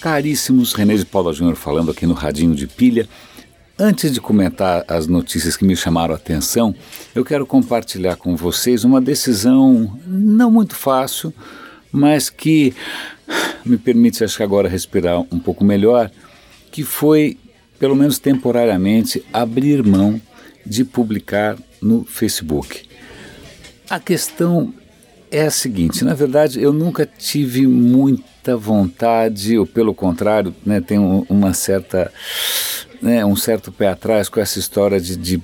Caríssimos, René de Paula Júnior falando aqui no Radinho de Pilha. Antes de comentar as notícias que me chamaram a atenção, eu quero compartilhar com vocês uma decisão não muito fácil, mas que me permite, acho que agora, respirar um pouco melhor, que foi, pelo menos temporariamente, abrir mão de publicar no Facebook. A questão é a seguinte: na verdade, eu nunca tive muita vontade, ou pelo contrário, né, tenho uma certa, né, um certo pé atrás com essa história de, de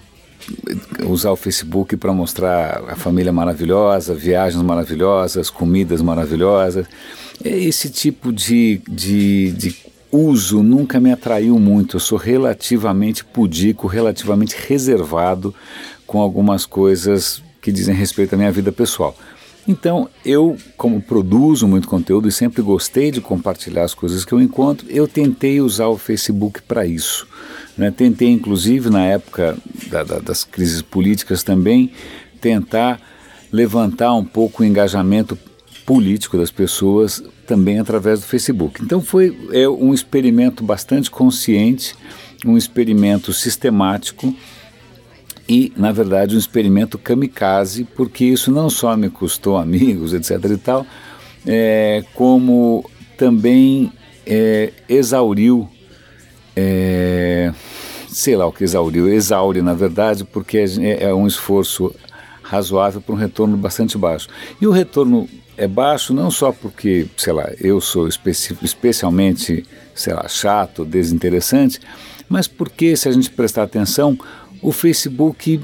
usar o Facebook para mostrar a família maravilhosa, viagens maravilhosas, comidas maravilhosas. Esse tipo de, de, de uso nunca me atraiu muito. Eu sou relativamente pudico, relativamente reservado com algumas coisas que dizem respeito à minha vida pessoal. Então, eu, como produzo muito conteúdo e sempre gostei de compartilhar as coisas que eu encontro, eu tentei usar o Facebook para isso. Né? Tentei, inclusive, na época da, da, das crises políticas também, tentar levantar um pouco o engajamento político das pessoas também através do Facebook. Então, foi é, um experimento bastante consciente, um experimento sistemático e, na verdade, um experimento kamikaze, porque isso não só me custou amigos, etc. e tal, é, como também é, exauriu, é, sei lá o que exauriu, exaure na verdade, porque é, é um esforço razoável para um retorno bastante baixo. E o retorno é baixo não só porque, sei lá, eu sou especi especialmente, sei lá, chato, desinteressante, mas porque, se a gente prestar atenção, o Facebook,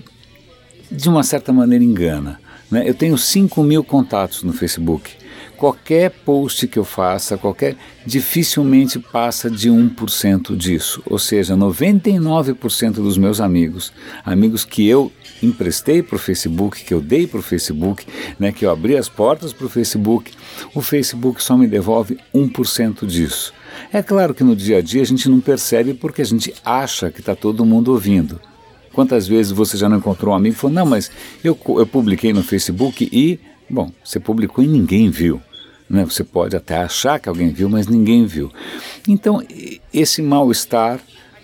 de uma certa maneira, engana. Né? Eu tenho 5 mil contatos no Facebook. Qualquer post que eu faça, qualquer dificilmente passa de 1% disso. Ou seja, 99% dos meus amigos, amigos que eu emprestei para o Facebook, que eu dei para o Facebook, né, que eu abri as portas para o Facebook, o Facebook só me devolve 1% disso. É claro que no dia a dia a gente não percebe porque a gente acha que está todo mundo ouvindo. Quantas vezes você já não encontrou um amigo e falou, não, mas eu, eu publiquei no Facebook e, bom, você publicou e ninguém viu. Né? Você pode até achar que alguém viu, mas ninguém viu. Então, esse mal-estar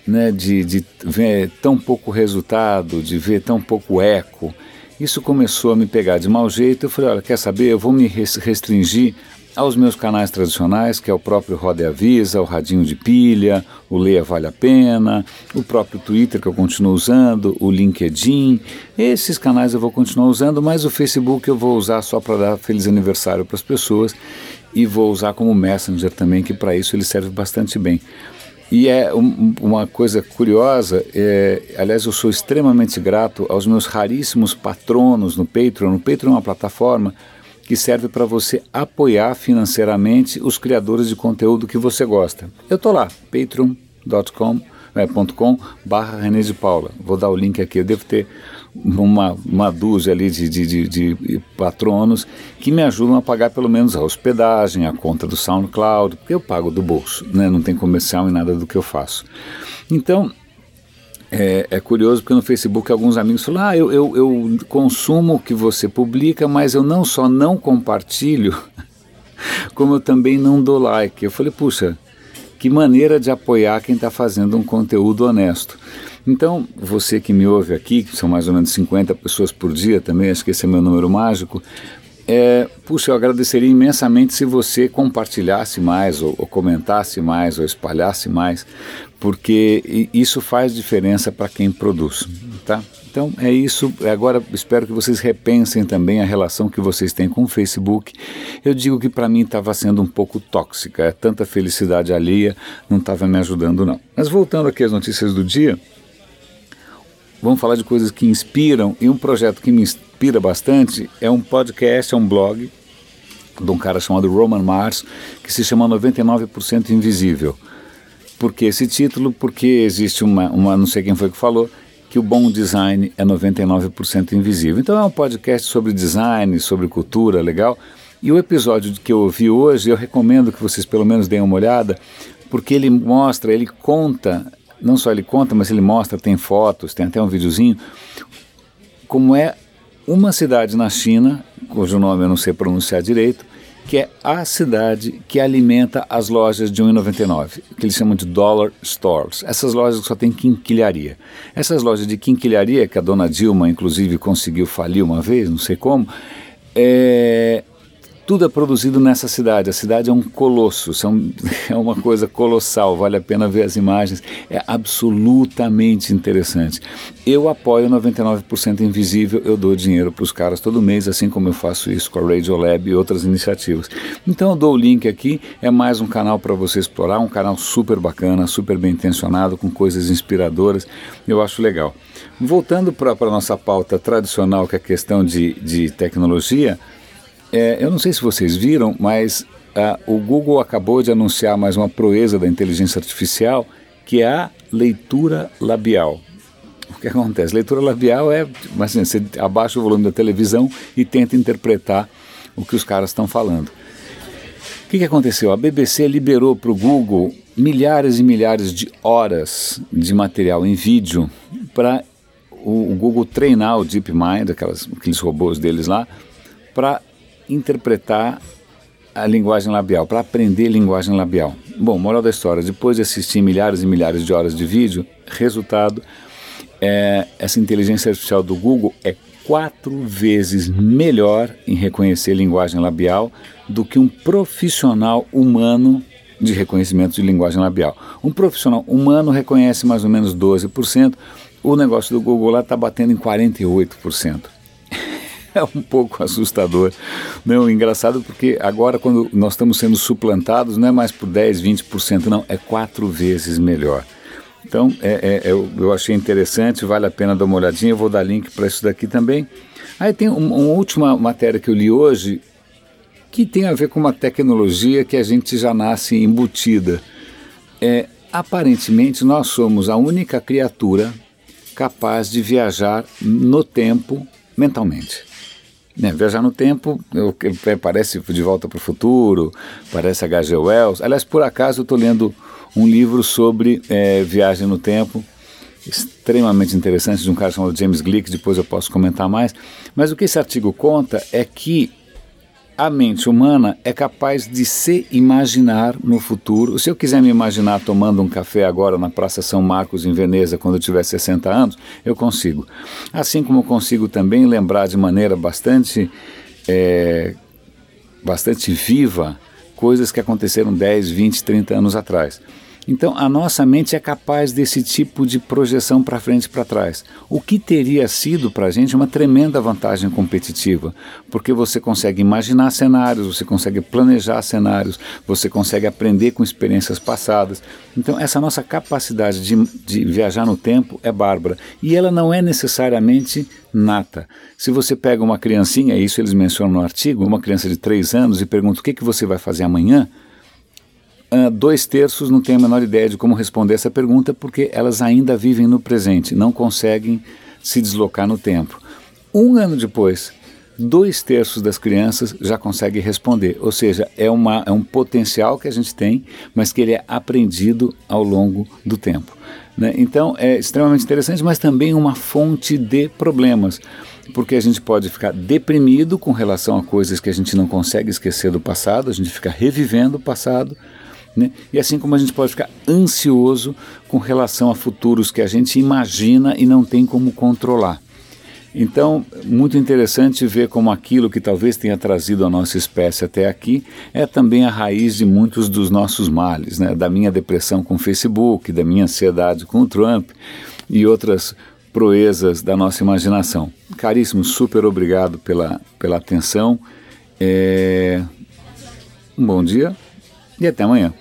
né, de, de ver tão pouco resultado, de ver tão pouco eco, isso começou a me pegar de mau jeito. Eu falei, olha, quer saber, eu vou me restringir aos meus canais tradicionais, que é o próprio Roda Avisa, o Radinho de Pilha, o Leia Vale a Pena, o próprio Twitter que eu continuo usando, o LinkedIn. Esses canais eu vou continuar usando, mas o Facebook eu vou usar só para dar feliz aniversário para as pessoas e vou usar como Messenger também, que para isso ele serve bastante bem. E é um, uma coisa curiosa, é, aliás, eu sou extremamente grato aos meus raríssimos patronos no Patreon. No Patreon é uma plataforma que serve para você apoiar financeiramente os criadores de conteúdo que você gosta. Eu tô lá, patreon.com é, barra René de Paula. Vou dar o link aqui, eu devo ter uma, uma dúzia ali de, de, de, de, patronos que me ajudam a pagar pelo menos a hospedagem, a conta do SoundCloud, porque eu pago do bolso, né? não tem comercial em nada do que eu faço. Então, é, é, curioso porque no Facebook alguns amigos falam: Ah, eu, eu, eu consumo o que você publica, mas eu não só não compartilho, como eu também não dou like. Eu falei: Puxa, que maneira de apoiar quem está fazendo um conteúdo honesto. Então, você que me ouve aqui, que são mais ou menos 50 pessoas por dia também, acho que esse é meu número mágico, é, puxa, eu agradeceria imensamente se você compartilhasse mais, ou, ou comentasse mais, ou espalhasse mais, porque isso faz diferença para quem produz, tá? Então é isso. Agora espero que vocês repensem também a relação que vocês têm com o Facebook. Eu digo que para mim estava sendo um pouco tóxica, é tanta felicidade alheia não estava me ajudando não. Mas voltando aqui às notícias do dia, vamos falar de coisas que inspiram e um projeto que me inspira bastante é um podcast, é um blog de um cara chamado Roman Mars que se chama 99% Invisível. Por que esse título? Porque existe uma, uma, não sei quem foi que falou, que o bom design é 99% invisível. Então é um podcast sobre design, sobre cultura, legal. E o episódio que eu ouvi hoje, eu recomendo que vocês pelo menos deem uma olhada, porque ele mostra, ele conta, não só ele conta, mas ele mostra, tem fotos, tem até um videozinho, como é uma cidade na China, cujo nome eu não sei pronunciar direito, que é a cidade que alimenta as lojas de 1,99, que eles chamam de dollar stores. Essas lojas só têm quinquilharia. Essas lojas de quinquilharia, que a dona Dilma, inclusive, conseguiu falir uma vez, não sei como, é, tudo é produzido nessa cidade. A cidade é um colosso, são, é uma coisa colossal, vale a pena ver as imagens. É absolutamente interessante. Eu apoio 99% Invisível, eu dou dinheiro para os caras todo mês, assim como eu faço isso com a Radiolab e outras iniciativas. Então eu dou o link aqui, é mais um canal para você explorar, um canal super bacana, super bem intencionado, com coisas inspiradoras. Eu acho legal. Voltando para a nossa pauta tradicional, que é a questão de, de tecnologia. É, eu não sei se vocês viram, mas uh, o Google acabou de anunciar mais uma proeza da inteligência artificial, que é a leitura labial. O que acontece? Leitura labial é, assim, você abaixa o volume da televisão e tenta interpretar o que os caras estão falando. O que, que aconteceu? A BBC liberou para o Google milhares e milhares de horas de material em vídeo para o, Google treinar o DeepMind, aqueles robôs deles lá, para interpretar a linguagem labial, para aprender linguagem labial. Bom, moral da história: depois de assistir milhares e milhares de horas de vídeo, resultado, é, essa inteligência artificial do Google é quatro vezes melhor em reconhecer linguagem labial do que um profissional humano de reconhecimento de linguagem labial. Um profissional humano reconhece mais ou menos 12%, o negócio do Google lá está batendo em 48% é um pouco assustador. Não, engraçado porque agora quando nós estamos sendo suplantados, não é mais por 10, 20%, não, é quatro vezes melhor. Então, é, é, eu, eu, achei interessante, vale a pena dar uma olhadinha, eu vou dar link para isso daqui também. Aí tem um, uma última matéria que eu li hoje, que tem a ver com uma tecnologia que a gente já nasce embutida. É, aparentemente, nós somos a única criatura capaz de viajar no tempo mentalmente. Né, viajar no tempo eu, parece De Volta para o Futuro, parece H.G. Wells. Aliás, por acaso eu estou lendo um livro sobre é, viagem no tempo, extremamente interessante, de um cara chamado James Glick, depois eu posso comentar mais. Mas o que esse artigo conta é que a mente humana é capaz de se imaginar no futuro. Se eu quiser me imaginar tomando um café agora na Praça São Marcos, em Veneza, quando eu tiver 60 anos, eu consigo. Assim como eu consigo também lembrar de maneira bastante, é, bastante viva coisas que aconteceram 10, 20, 30 anos atrás. Então, a nossa mente é capaz desse tipo de projeção para frente e para trás. O que teria sido para a gente uma tremenda vantagem competitiva, porque você consegue imaginar cenários, você consegue planejar cenários, você consegue aprender com experiências passadas. Então, essa nossa capacidade de, de viajar no tempo é bárbara. E ela não é necessariamente nata. Se você pega uma criancinha, isso eles mencionam no artigo, uma criança de 3 anos e pergunta o que, que você vai fazer amanhã, Uh, dois terços não têm a menor ideia de como responder essa pergunta porque elas ainda vivem no presente, não conseguem se deslocar no tempo. Um ano depois, dois terços das crianças já conseguem responder, ou seja, é, uma, é um potencial que a gente tem, mas que ele é aprendido ao longo do tempo. Né? Então é extremamente interessante, mas também uma fonte de problemas, porque a gente pode ficar deprimido com relação a coisas que a gente não consegue esquecer do passado, a gente fica revivendo o passado né? E assim como a gente pode ficar ansioso com relação a futuros que a gente imagina e não tem como controlar. Então, muito interessante ver como aquilo que talvez tenha trazido a nossa espécie até aqui é também a raiz de muitos dos nossos males, né? da minha depressão com o Facebook, da minha ansiedade com o Trump e outras proezas da nossa imaginação. Caríssimo, super obrigado pela, pela atenção. É... Um bom dia e até amanhã.